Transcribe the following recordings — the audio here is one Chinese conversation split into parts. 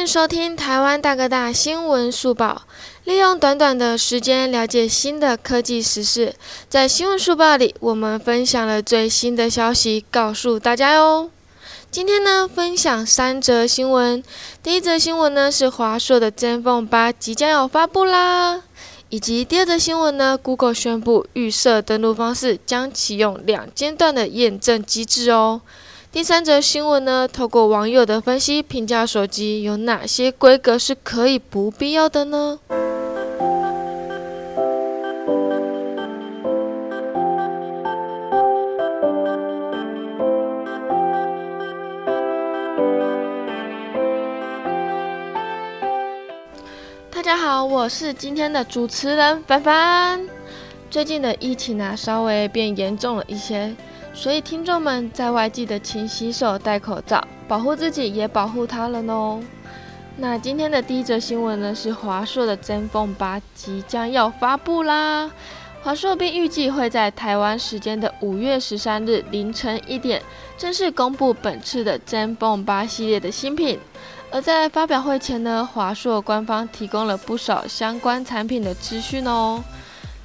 迎收听台湾大哥大新闻速报，利用短短的时间了解新的科技时事。在新闻速报里，我们分享了最新的消息，告诉大家哟。今天呢，分享三则新闻。第一则新闻呢是华硕的 ZenFone 8即将要发布啦，以及第二则新闻呢，Google 宣布预设登录方式将启用两阶段的验证机制哦。第三则新闻呢，透过网友的分析评价，手机有哪些规格是可以不必要的呢？大家好，我是今天的主持人凡凡。最近的疫情啊，稍微变严重了一些。所以，听众们在外记得勤洗手、戴口罩，保护自己也保护他人哦。那今天的第一则新闻呢，是华硕的 ZenFone 8即将要发布啦。华硕并预计会在台湾时间的五月十三日凌晨一点正式公布本次的 ZenFone 8系列的新品。而在发表会前呢，华硕官方提供了不少相关产品的资讯哦。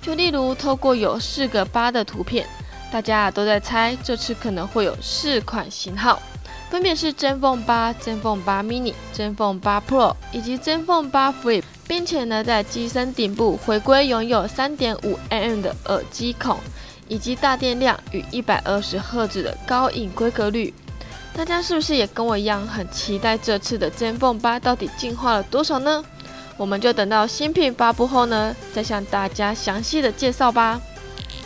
就例如透过有四个八的图片。大家都在猜，这次可能会有四款型号，分别是 ZenFone 8、ZenFone 8 mini、ZenFone 8 Pro 以及 ZenFone 8 Flip，并且呢，在机身顶部回归拥有3.5 mm 的耳机孔，以及大电量与120赫兹的高影规格率。大家是不是也跟我一样很期待这次的 ZenFone 8到底进化了多少呢？我们就等到新品发布后呢，再向大家详细的介绍吧。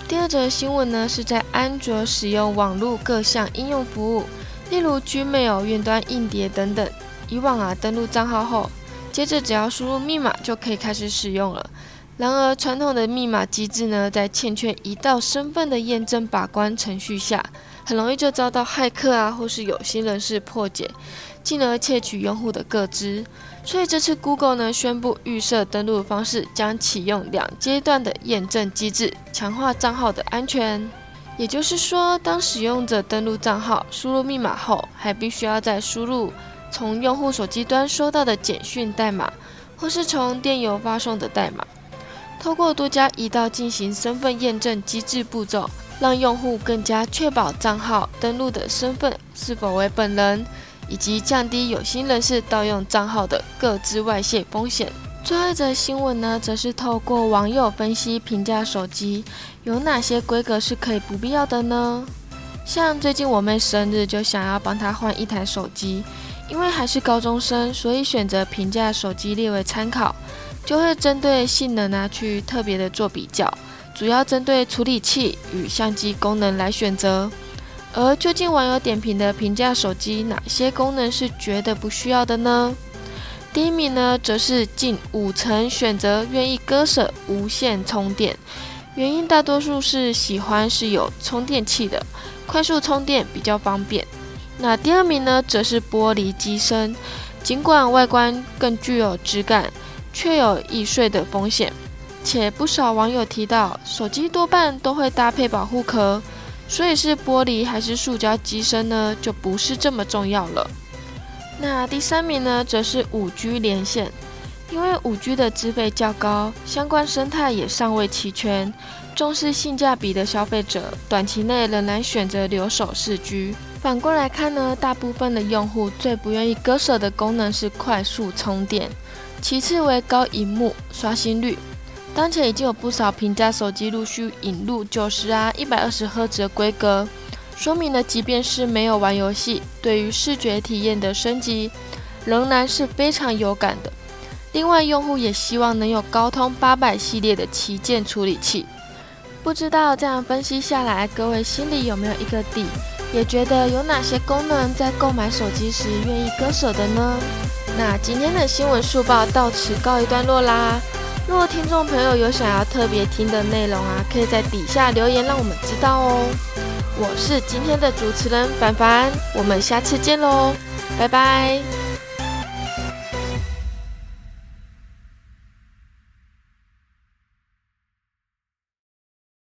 第二则新闻呢，是在安卓使用网络各项应用服务，例如 Gmail、云端硬碟等等。以往啊，登录账号后，接着只要输入密码就可以开始使用了。然而，传统的密码机制呢，在欠缺一道身份的验证把关程序下，很容易就遭到骇客啊或是有心人士破解，进而窃取用户的个资。所以这次 Google 呢宣布预设登录方式将启用两阶段的验证机制，强化账号的安全。也就是说，当使用者登录账号、输入密码后，还必须要再输入从用户手机端收到的简讯代码，或是从电邮发送的代码，透过多加一道进行身份验证机制步骤，让用户更加确保账号登录的身份是否为本人。以及降低有心人士盗用账号的各自外泄风险。最后一则新闻呢，则是透过网友分析评价手机有哪些规格是可以不必要的呢？像最近我妹生日，就想要帮她换一台手机，因为还是高中生，所以选择评价手机列为参考，就会针对性能啊去特别的做比较，主要针对处理器与相机功能来选择。而究竟网友点评的评价手机哪些功能是觉得不需要的呢？第一名呢，则是近五成选择愿意割舍无线充电，原因大多数是喜欢是有充电器的，快速充电比较方便。那第二名呢，则是玻璃机身，尽管外观更具有质感，却有易碎的风险，且不少网友提到，手机多半都会搭配保护壳。所以是玻璃还是塑胶机身呢？就不是这么重要了。那第三名呢，则是五 G 连线，因为五 G 的资费较高，相关生态也尚未齐全，重视性价比的消费者，短期内仍然选择留守四 G。反过来看呢，大部分的用户最不愿意割舍的功能是快速充电，其次为高荧幕刷新率。当前已经有不少平价手机陆续引入九十啊、一百二十赫兹的规格，说明了即便是没有玩游戏，对于视觉体验的升级仍然是非常有感的。另外，用户也希望能有高通八百系列的旗舰处理器。不知道这样分析下来，各位心里有没有一个底？也觉得有哪些功能在购买手机时愿意割舍的呢？那今天的新闻速报到此告一段落啦。如果听众朋友有想要特别听的内容啊，可以在底下留言让我们知道哦。我是今天的主持人凡凡，我们下次见喽，拜拜。